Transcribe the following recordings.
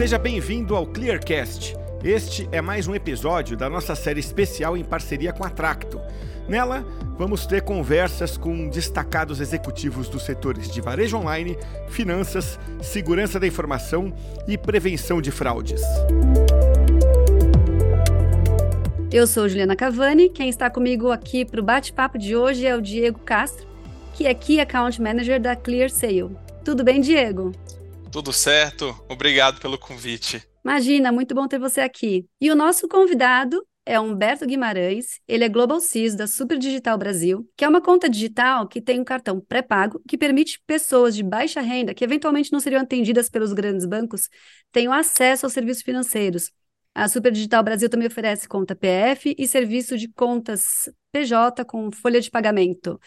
Seja bem-vindo ao Clearcast. Este é mais um episódio da nossa série especial em parceria com a Tracto. Nela, vamos ter conversas com destacados executivos dos setores de varejo online, finanças, segurança da informação e prevenção de fraudes. Eu sou Juliana Cavani, quem está comigo aqui para o bate-papo de hoje é o Diego Castro, que é Key Account Manager da ClearSale. Tudo bem, Diego? Tudo certo, obrigado pelo convite. Imagina, muito bom ter você aqui. E o nosso convidado é Humberto Guimarães, ele é Global CIS da Super Digital Brasil, que é uma conta digital que tem um cartão pré-pago que permite pessoas de baixa renda, que eventualmente não seriam atendidas pelos grandes bancos, tenham acesso aos serviços financeiros. A Super Digital Brasil também oferece conta PF e serviço de contas PJ com folha de pagamento.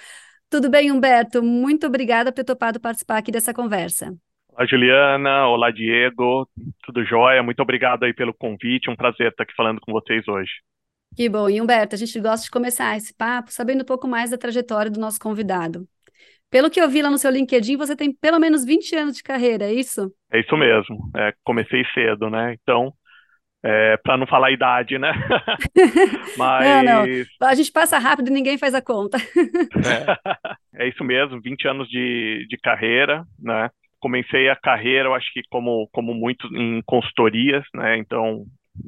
Tudo bem, Humberto? Muito obrigada por ter topado participar aqui dessa conversa. Olá, Juliana. Olá, Diego. Tudo jóia? Muito obrigado aí pelo convite. Um prazer estar aqui falando com vocês hoje. Que bom. E, Humberto, a gente gosta de começar esse papo sabendo um pouco mais da trajetória do nosso convidado. Pelo que eu vi lá no seu LinkedIn, você tem pelo menos 20 anos de carreira, é isso? É isso mesmo. É, comecei cedo, né? Então, é, para não falar a idade, né? Mas... Não, não. A gente passa rápido e ninguém faz a conta. é. é isso mesmo, 20 anos de, de carreira, né? Comecei a carreira, eu acho que como, como muito em consultorias, né? Então,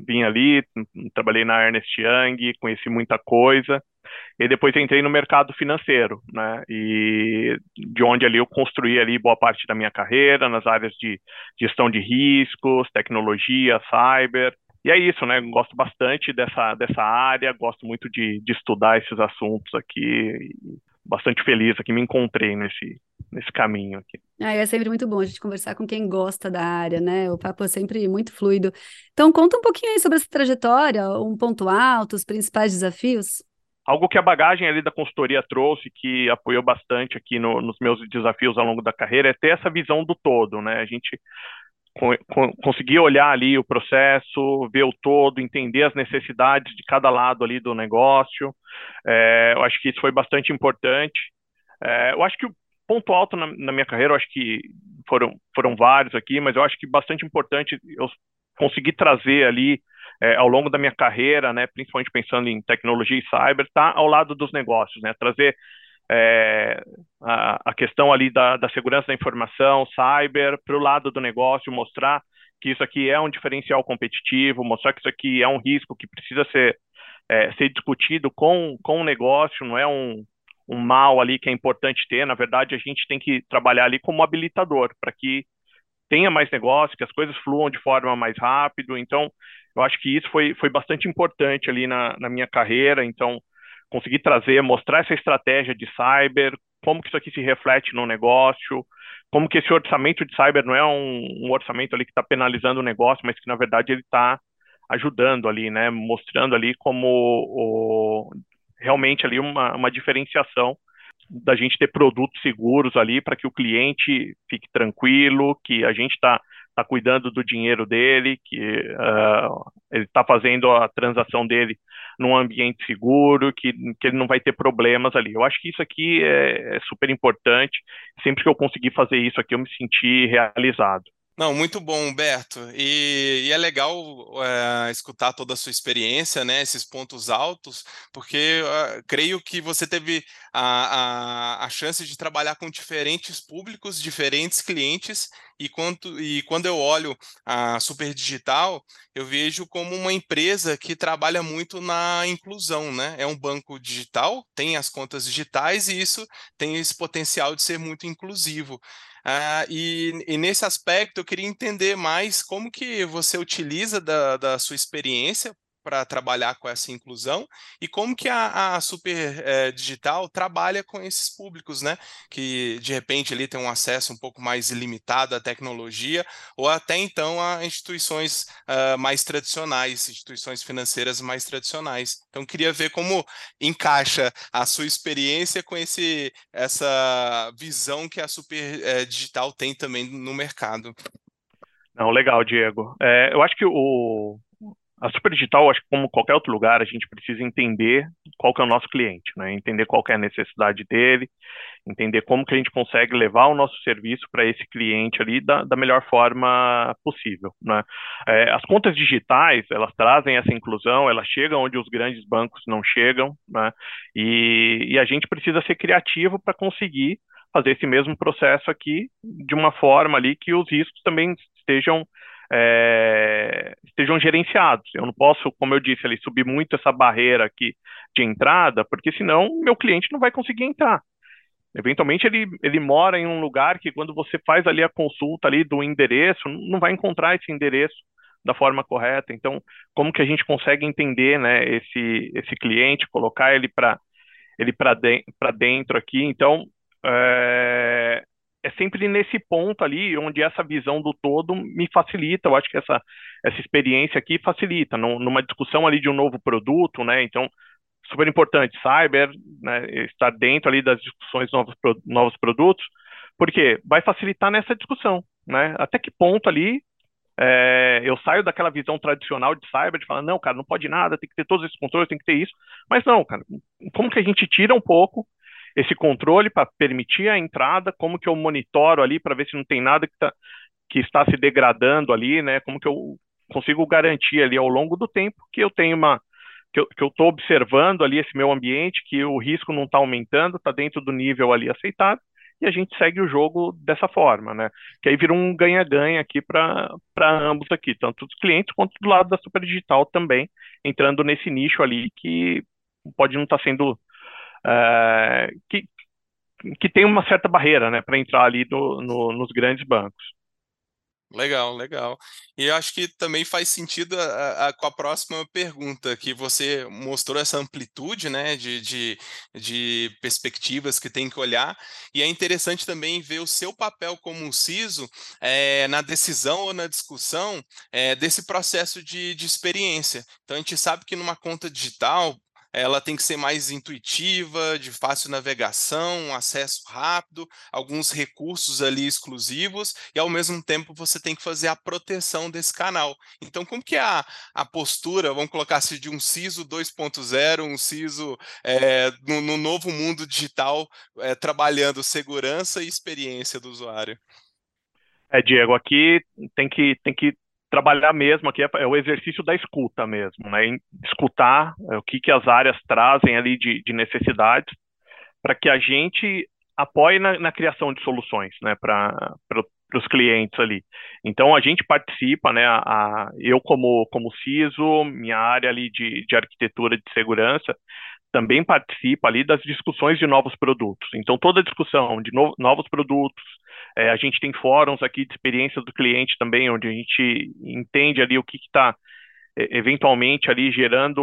vim ali, trabalhei na Ernest Young, conheci muita coisa, e depois entrei no mercado financeiro, né? E de onde ali eu construí ali boa parte da minha carreira nas áreas de gestão de riscos, tecnologia, cyber, e é isso, né? Gosto bastante dessa, dessa área, gosto muito de, de estudar esses assuntos aqui. bastante feliz aqui, me encontrei nesse, nesse caminho aqui. Ah, é sempre muito bom a gente conversar com quem gosta da área, né? O papo é sempre muito fluido. Então, conta um pouquinho aí sobre essa trajetória, um ponto alto, os principais desafios. Algo que a bagagem ali da consultoria trouxe, que apoiou bastante aqui no, nos meus desafios ao longo da carreira, é ter essa visão do todo, né? A gente conseguir olhar ali o processo, ver o todo, entender as necessidades de cada lado ali do negócio. É, eu acho que isso foi bastante importante. É, eu acho que o ponto alto na, na, minha carreira, eu acho que foram, foram vários aqui, mas eu acho que bastante importante eu conseguir trazer ali é, ao longo da minha carreira, né, principalmente pensando em tecnologia e cyber, tá ao lado dos negócios, né, trazer é, a, a, questão ali da, da, segurança da informação, cyber, para o lado do negócio, mostrar que isso aqui é um diferencial competitivo, mostrar que isso aqui é um risco que precisa ser, é, ser discutido com, com o negócio, não é um, um mal ali que é importante ter, na verdade a gente tem que trabalhar ali como habilitador, para que tenha mais negócio, que as coisas fluam de forma mais rápido, então eu acho que isso foi, foi bastante importante ali na, na minha carreira, então conseguir trazer, mostrar essa estratégia de cyber, como que isso aqui se reflete no negócio, como que esse orçamento de cyber não é um, um orçamento ali que está penalizando o negócio, mas que na verdade ele está ajudando ali, né, mostrando ali como o, realmente ali uma, uma diferenciação da gente ter produtos seguros ali para que o cliente fique tranquilo, que a gente está tá cuidando do dinheiro dele, que uh, ele está fazendo a transação dele num ambiente seguro, que, que ele não vai ter problemas ali. Eu acho que isso aqui é, é super importante. Sempre que eu conseguir fazer isso aqui, eu me senti realizado. Não, muito bom, Humberto. E, e é legal é, escutar toda a sua experiência, né? Esses pontos altos, porque uh, creio que você teve a, a, a, chance de trabalhar com diferentes públicos, diferentes clientes, e quando, e quando eu olho a Super Digital, eu vejo como uma empresa que trabalha muito na inclusão, né? É um banco digital, tem as contas digitais, e isso tem esse potencial de ser muito inclusivo. Uh, e, e, nesse aspecto eu queria entender mais como que você utiliza da, da sua experiência para trabalhar com essa inclusão e como que a, a Super é, Digital trabalha com esses públicos, né? Que de repente ali tem um acesso um pouco mais ilimitado à tecnologia ou até então a instituições uh, mais tradicionais, instituições financeiras mais tradicionais. Então queria ver como encaixa a sua experiência com esse essa visão que a Super é, Digital tem também no mercado. Não, legal, Diego. É, eu acho que o, a Super Digital, acho que como qualquer outro lugar, a gente precisa entender qual que é o nosso cliente, né? Entender qual é a necessidade dele entender como que a gente consegue levar o nosso serviço para esse cliente ali da, da melhor forma possível. Né? É, as contas digitais, elas trazem essa inclusão, elas chegam onde os grandes bancos não chegam, né? e, e a gente precisa ser criativo para conseguir fazer esse mesmo processo aqui de uma forma ali que os riscos também estejam é, estejam gerenciados. Eu não posso, como eu disse ali, subir muito essa barreira aqui de entrada, porque senão meu cliente não vai conseguir entrar. Eventualmente ele, ele mora em um lugar que quando você faz ali a consulta ali do endereço, não vai encontrar esse endereço da forma correta. Então, como que a gente consegue entender, né, esse esse cliente, colocar ele para ele para de, dentro aqui? Então, é, é sempre nesse ponto ali onde essa visão do todo me facilita. Eu acho que essa, essa experiência aqui facilita. numa discussão ali de um novo produto, né? Então, super importante, cyber, né, estar dentro ali das discussões de novos, novos produtos, porque vai facilitar nessa discussão, né? Até que ponto ali é, eu saio daquela visão tradicional de cyber, de falar, não, cara, não pode nada, tem que ter todos esses controles, tem que ter isso. Mas não, cara, como que a gente tira um pouco esse controle para permitir a entrada, como que eu monitoro ali para ver se não tem nada que, tá, que está se degradando ali, né? Como que eu consigo garantir ali ao longo do tempo que eu tenho uma que eu estou observando ali esse meu ambiente, que o risco não está aumentando, está dentro do nível ali aceitável, e a gente segue o jogo dessa forma, né? Que aí vira um ganha-ganha aqui para ambos aqui, tanto dos clientes quanto do lado da Super Digital também, entrando nesse nicho ali que pode não estar tá sendo é, que, que tem uma certa barreira né, para entrar ali no, nos grandes bancos. Legal, legal. E acho que também faz sentido a, a, com a próxima pergunta, que você mostrou essa amplitude né, de, de, de, perspectivas que tem que olhar, e é interessante também ver o seu papel como um CISO é, na decisão ou na discussão é, desse processo de, de experiência. Então, a gente sabe que numa conta digital, ela tem que ser mais intuitiva, de fácil navegação, acesso rápido, alguns recursos ali exclusivos, e ao mesmo tempo você tem que fazer a proteção desse canal. Então, como que é a, a postura, vamos colocar assim, de um CISO 2.0, um CISO é, no, no, novo mundo digital, é, trabalhando segurança e experiência do usuário? É, Diego, aqui tem que, tem que trabalhar mesmo aqui é, é, o exercício da escuta mesmo, né? Escutar é, o que, que as áreas trazem ali de, de necessidades para que a gente apoie na, na criação de soluções, né? Para os clientes ali. Então a gente participa, né? A, a, eu como como CISO, minha área ali de, de arquitetura de segurança também participa ali das discussões de novos produtos. Então toda discussão de no, novos produtos é, a gente tem fóruns aqui de experiência do cliente também, onde a gente entende ali o que está eventualmente ali gerando,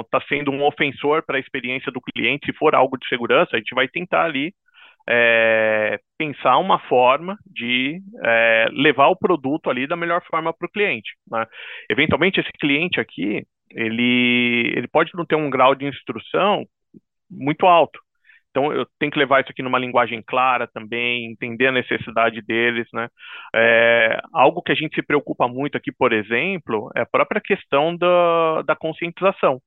está um, sendo um ofensor para a experiência do cliente, se for algo de segurança, a gente vai tentar ali é, pensar uma forma de é, levar o produto ali da melhor forma para o cliente. Né? Eventualmente, esse cliente aqui, ele, ele pode não ter um grau de instrução muito alto, então, eu tenho que levar isso aqui numa linguagem clara também, entender a necessidade deles, né? É, algo que a gente se preocupa muito aqui, por exemplo, é a própria questão da, da conscientização.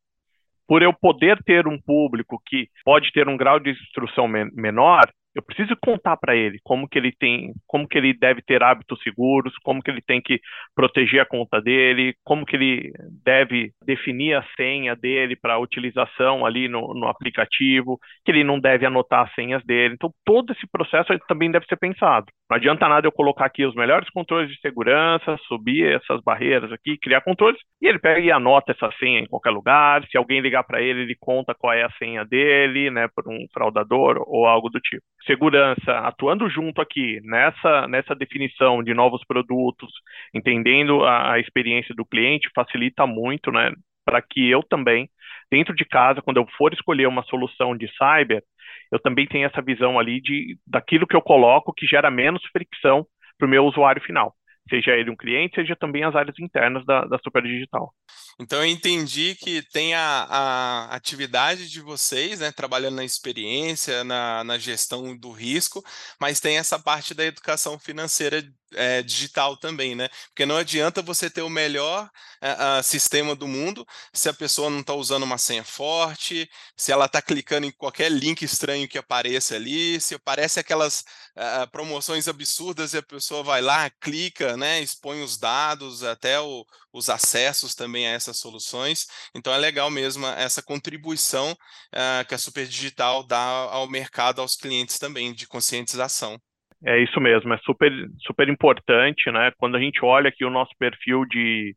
Por eu poder ter um público que pode ter um grau de instrução menor, eu preciso contar para ele como que ele tem, como que ele deve ter hábitos seguros, como que ele tem que proteger a conta dele, como que ele deve definir a senha dele para utilização ali no, no, aplicativo, que ele não deve anotar as senhas dele. Então, todo esse processo também deve ser pensado. Não adianta nada eu colocar aqui os melhores controles de segurança, subir essas barreiras aqui, criar controles, e ele pega e anota essa senha em qualquer lugar. Se alguém ligar para ele, ele conta qual é a senha dele, né, por um fraudador ou algo do tipo segurança atuando junto aqui nessa, nessa definição de novos produtos, entendendo a, a experiência do cliente, facilita muito, né? Para que eu também, dentro de casa, quando eu for escolher uma solução de cyber, eu também tenha essa visão ali de daquilo que eu coloco que gera menos fricção para o meu usuário final seja ele um cliente, seja também as áreas internas da, da Super Digital. Então eu entendi que tem a, a atividade de vocês, né, trabalhando na experiência, na, na gestão do risco, mas tem essa parte da educação financeira é, digital também, né? Porque não adianta você ter o melhor uh, sistema do mundo se a pessoa não está usando uma senha forte, se ela está clicando em qualquer link estranho que apareça ali, se aparece aquelas uh, promoções absurdas e a pessoa vai lá, clica, né? Expõe os dados, até o, os acessos também a essas soluções. Então é legal mesmo essa contribuição que a Super Digital dá ao mercado, aos clientes também, de conscientização. É isso mesmo, é super, super importante, né? Quando a gente olha aqui o nosso perfil de,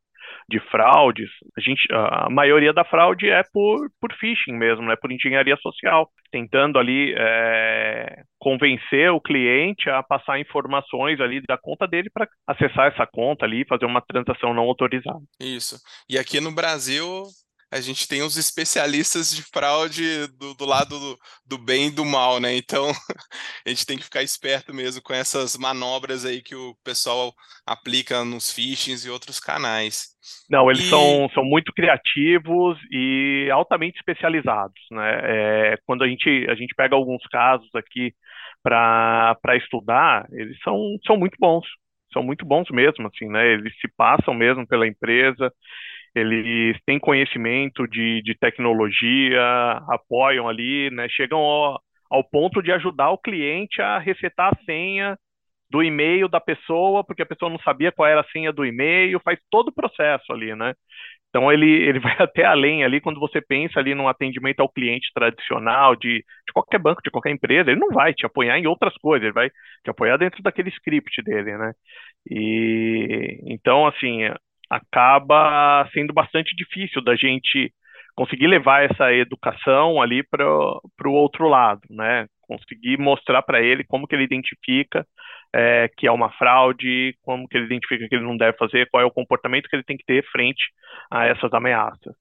de fraudes, a, gente, a maioria da fraude é por, por phishing mesmo, né? Por engenharia social, tentando ali é, convencer o cliente a passar informações ali da conta dele para acessar essa conta ali e fazer uma transação não autorizada. Isso. E aqui no Brasil, a gente tem os especialistas de fraude do, do lado do, do, bem e do mal, né? Então a gente tem que ficar esperto mesmo com essas manobras aí que o pessoal aplica nos phishings e outros canais. Não, eles e... são, são muito criativos e altamente especializados, né? É, quando a gente, a gente pega alguns casos aqui para estudar, eles são, são muito bons, são muito bons mesmo, assim, né? Eles se passam mesmo pela empresa, eles têm conhecimento de, de tecnologia, apoiam ali, né, chegam ao, ao ponto de ajudar o cliente a resetar a senha do e-mail da pessoa, porque a pessoa não sabia qual era a senha do e-mail, faz todo o processo ali, né? Então ele, ele vai até além ali quando você pensa ali no atendimento ao cliente tradicional de, de qualquer banco, de qualquer empresa, ele não vai te apoiar em outras coisas, ele vai te apoiar dentro daquele script dele, né? E então assim, acaba sendo bastante difícil da gente conseguir levar essa educação ali para o outro lado, né? Conseguir mostrar para ele como que ele identifica é, que é uma fraude, como que ele identifica que ele não deve fazer, qual é o comportamento que ele tem que ter frente a essas ameaças.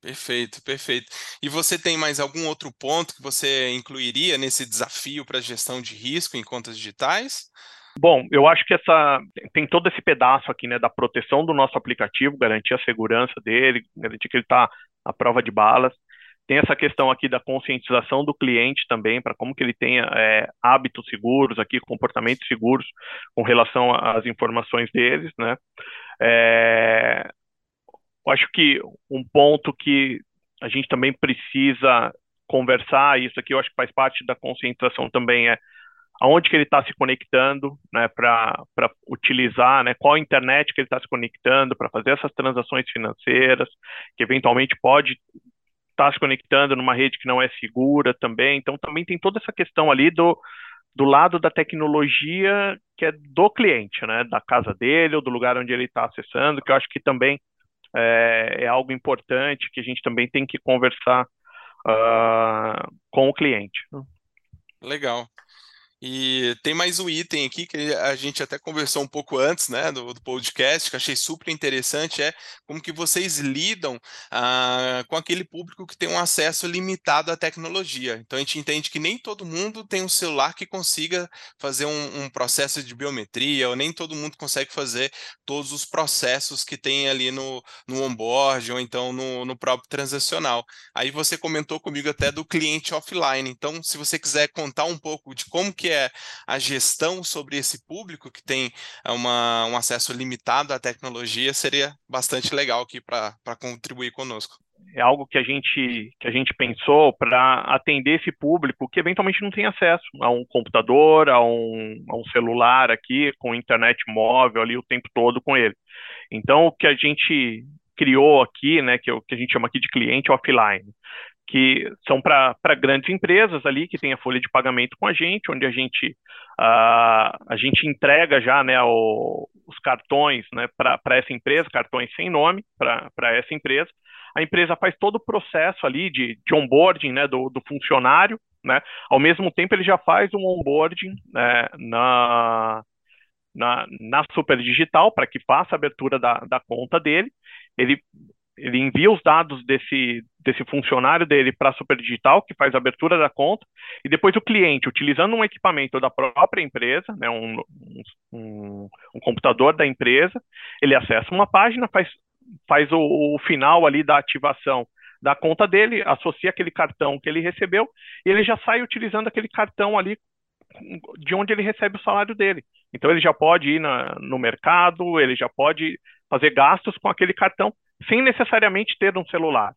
Perfeito, perfeito. E você tem mais algum outro ponto que você incluiria nesse desafio para a gestão de risco em contas digitais? Bom, eu acho que essa tem todo esse pedaço aqui, né, da proteção do nosso aplicativo, garantir a segurança dele, garantir que ele está à prova de balas. Tem essa questão aqui da conscientização do cliente também, para como que ele tenha é, hábitos seguros aqui, comportamentos seguros com relação às informações deles, né? É, eu acho que um ponto que a gente também precisa conversar, isso aqui eu acho que faz parte da conscientização também, é aonde que ele está se conectando, né, para utilizar, né, qual internet que ele está se conectando para fazer essas transações financeiras, que eventualmente pode estar tá se conectando numa rede que não é segura também. Então, também tem toda essa questão ali do, do lado da tecnologia que é do cliente, né, da casa dele ou do lugar onde ele está acessando, que eu acho que também é, é, algo importante que a gente também tem que conversar uh, com o cliente. Legal. E tem mais um item aqui que a gente até conversou um pouco antes, né, do, do podcast, que achei super interessante, é como que vocês lidam ah, com aquele público que tem um acesso limitado à tecnologia. Então a gente entende que nem todo mundo tem um celular que consiga fazer um, um processo de biometria, ou nem todo mundo consegue fazer todos os processos que tem ali no, no onboard, ou então no, no próprio transacional. Aí você comentou comigo até do cliente offline. Então, se você quiser contar um pouco de como que que é a gestão sobre esse público que tem eh, uma, um acesso limitado à tecnologia, seria bastante legal aqui para contribuir conosco é algo que a gente que a gente pensou para atender esse público que eventualmente não tem acesso a um computador, a um, a um celular aqui com internet móvel ali o tempo todo com ele. Então o que a gente criou aqui, né, que, é o que a gente chama aqui de cliente offline, que são para grandes empresas ali que tem a folha de pagamento com a gente, onde a gente uh, a gente entrega já né, o, os cartões né, para essa empresa, cartões sem nome para essa empresa. A empresa faz todo o processo ali de, de onboarding né, do, do funcionário, né? Ao mesmo tempo ele já faz um onboarding né, na, na, na Super Digital para que faça a abertura da, da conta dele. Ele ele envia os dados desse, desse funcionário dele para a Superdigital, que faz a abertura da conta, e depois o cliente, utilizando um equipamento da própria empresa, né, um, um, um computador da empresa, ele acessa uma página, faz, faz o, o final ali da ativação da conta dele, associa aquele cartão que ele recebeu, e ele já sai utilizando aquele cartão ali de onde ele recebe o salário dele. Então ele já pode ir na, no mercado, ele já pode fazer gastos com aquele cartão sem necessariamente ter um celular.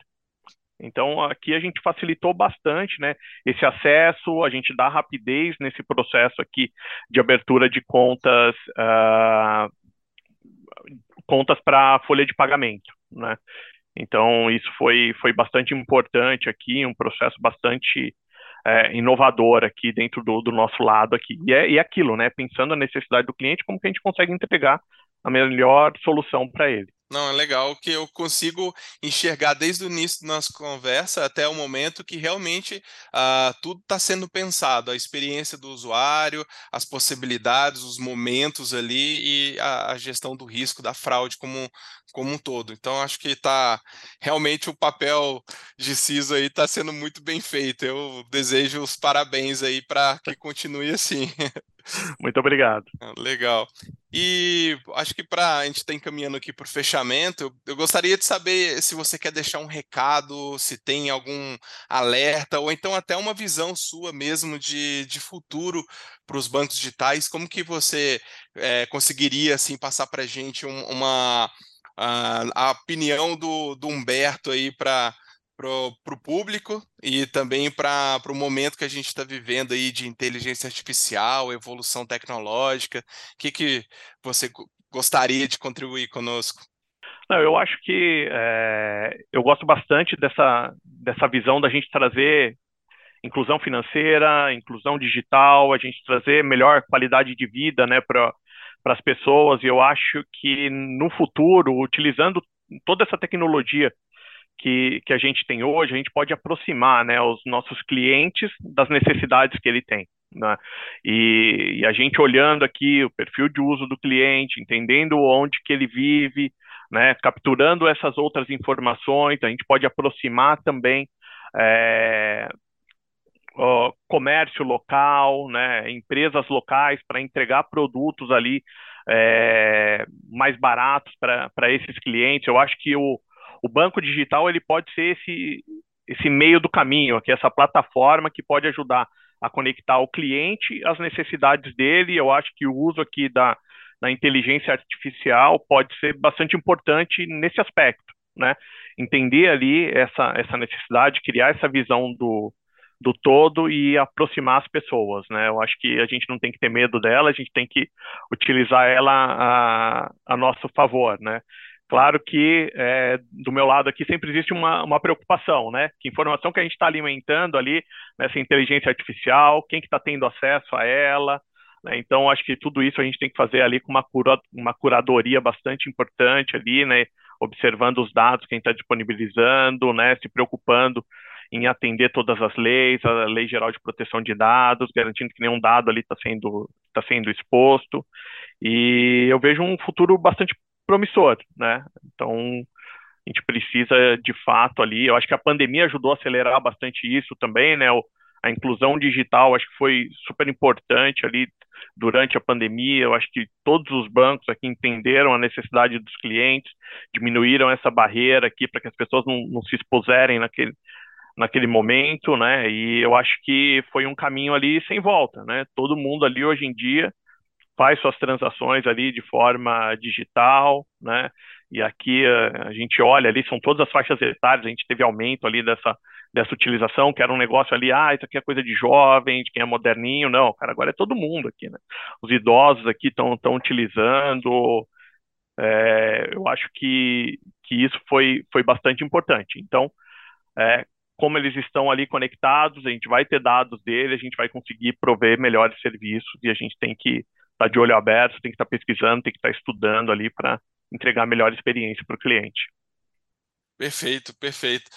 Então aqui a gente facilitou bastante, né, esse acesso, a gente dá rapidez nesse processo aqui de abertura de contas, uh, contas para folha de pagamento, né. Então isso foi foi bastante importante aqui, um processo bastante é, inovador aqui dentro do, do, nosso lado aqui. E é, e é aquilo, né? Pensando na necessidade do cliente, como que a gente consegue entregar a melhor solução para ele. Não, é legal que eu consigo enxergar desde o início da nossa conversa até o momento que realmente uh, tudo está sendo pensado, a experiência do usuário, as possibilidades, os momentos ali e a, a gestão do risco da fraude como, como um todo. Então, acho que está realmente o papel de CISO aí está sendo muito bem feito. Eu desejo os parabéns aí para que continue assim. Muito obrigado. Ah, legal. E acho que para a gente estar tá encaminhando aqui para o fechamento, eu, eu, gostaria de saber se você quer deixar um recado, se tem algum alerta, ou então até uma visão sua mesmo de, de futuro para os bancos digitais. Como que você é, conseguiria assim passar para a gente um, uma a, a opinião do, do Humberto aí para para o público e também para o momento que a gente está vivendo aí de inteligência artificial, evolução tecnológica. O que, que você gostaria de contribuir conosco? Não, eu acho que é, eu gosto bastante dessa, dessa visão da gente trazer inclusão financeira, inclusão digital, a gente trazer melhor qualidade de vida né, para as pessoas. E eu acho que no futuro, utilizando toda essa tecnologia que, que a gente tem hoje, a gente pode aproximar né, os nossos clientes das necessidades que ele tem. Né? E, e, a gente olhando aqui o perfil de uso do cliente, entendendo onde que ele vive, né, capturando essas outras informações, a gente pode aproximar também é, comércio local, né, empresas locais para entregar produtos ali é, mais baratos para esses clientes. Eu acho que o, o banco digital ele pode ser esse, esse meio do caminho, aqui, essa plataforma que pode ajudar a conectar o cliente às necessidades dele. Eu acho que o uso aqui da, da inteligência artificial pode ser bastante importante nesse aspecto, né? Entender ali essa, essa necessidade, criar essa visão do, do todo e aproximar as pessoas, né? Eu acho que a gente não tem que ter medo dela, a gente tem que utilizar ela a, a nosso favor, né? Claro que é, do meu lado aqui sempre existe uma, uma preocupação, né? Que informação que a gente está alimentando ali nessa inteligência artificial, quem que está tendo acesso a ela, né? Então acho que tudo isso a gente tem que fazer ali com uma, cura, uma curadoria bastante importante ali, né? Observando os dados que a gente está disponibilizando, né? Se preocupando em atender todas as leis, a Lei Geral de Proteção de Dados, garantindo que nenhum dado ali está sendo, tá sendo exposto. E eu vejo um futuro bastante promissor, né? Então, a gente precisa, de fato, ali, eu acho que a pandemia ajudou a acelerar bastante isso também, né? O, a inclusão digital, acho que foi super importante ali durante a pandemia. Eu acho que todos os bancos aqui entenderam a necessidade dos clientes, diminuíram essa barreira aqui para que as pessoas não, não, se expuserem naquele, naquele momento, né? E eu acho que foi um caminho ali sem volta, né? Todo mundo ali hoje em dia faz suas transações ali de forma digital, né? E aqui a, eh, a gente olha ali, são todas as faixas etárias, a gente teve aumento ali dessa, dessa utilização, que era um negócio ali, ah, isso aqui é coisa de jovem, de quem é moderninho, não, cara, agora é todo mundo aqui, né? Os idosos aqui estão utilizando, é, eu acho que, que isso foi, foi bastante importante. Então, é, como eles estão ali conectados, a gente vai ter dados dele, a gente vai conseguir prover melhores serviços e a gente tem que estar tá de olho aberto, tem que estar tá pesquisando, tem que estar tá estudando ali para entregar a melhor experiência para o cliente. Perfeito, perfeito.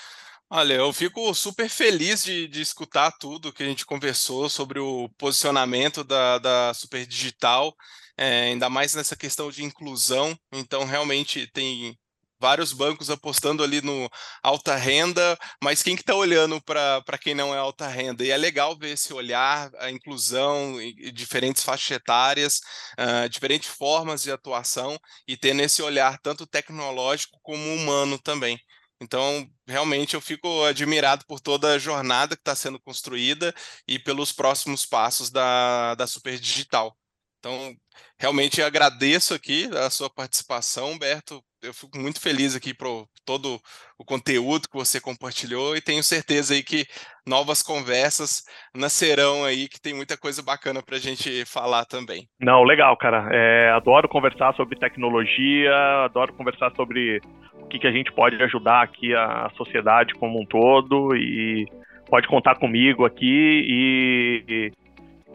Olha, eu fico super feliz de, de escutar tudo que a gente conversou sobre o posicionamento da, da Super Digital, é, ainda mais nessa questão de inclusão. Então, realmente tem vários bancos apostando ali no alta renda, mas quem que está olhando para quem não é alta renda? E é legal ver esse olhar, a inclusão, diferentes faixas etárias, uh, diferentes formas de atuação e ter nesse olhar tanto tecnológico como humano também. Então, realmente, eu fico admirado por toda a jornada que está sendo construída e pelos próximos passos da, da Super Digital. Então, realmente agradeço aqui a sua participação, Humberto. Eu fico muito feliz aqui por todo o conteúdo que você compartilhou e tenho certeza aí que novas conversas nascerão aí, que tem muita coisa bacana para a gente falar também. Não, legal, cara. É, adoro conversar sobre tecnologia, adoro conversar sobre o que, que a gente pode ajudar aqui a sociedade como um todo e pode contar comigo aqui e,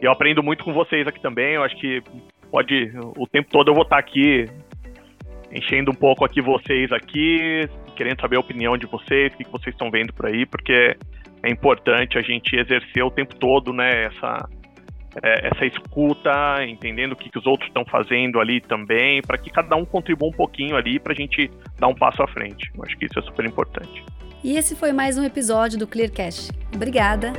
e eu aprendo muito com vocês aqui também. Eu acho que pode o tempo todo eu vou estar aqui enchendo um pouco aqui vocês aqui, querendo saber a opinião de vocês, o que vocês estão vendo por aí, porque é importante a gente exercer o tempo todo, né, essa é, essa escuta, entendendo o que, que os outros estão fazendo ali também, para que cada um contribua um pouquinho ali para a gente dar um passo à frente. Eu acho que isso é super importante. E esse foi mais um episódio do Clearcast. Obrigada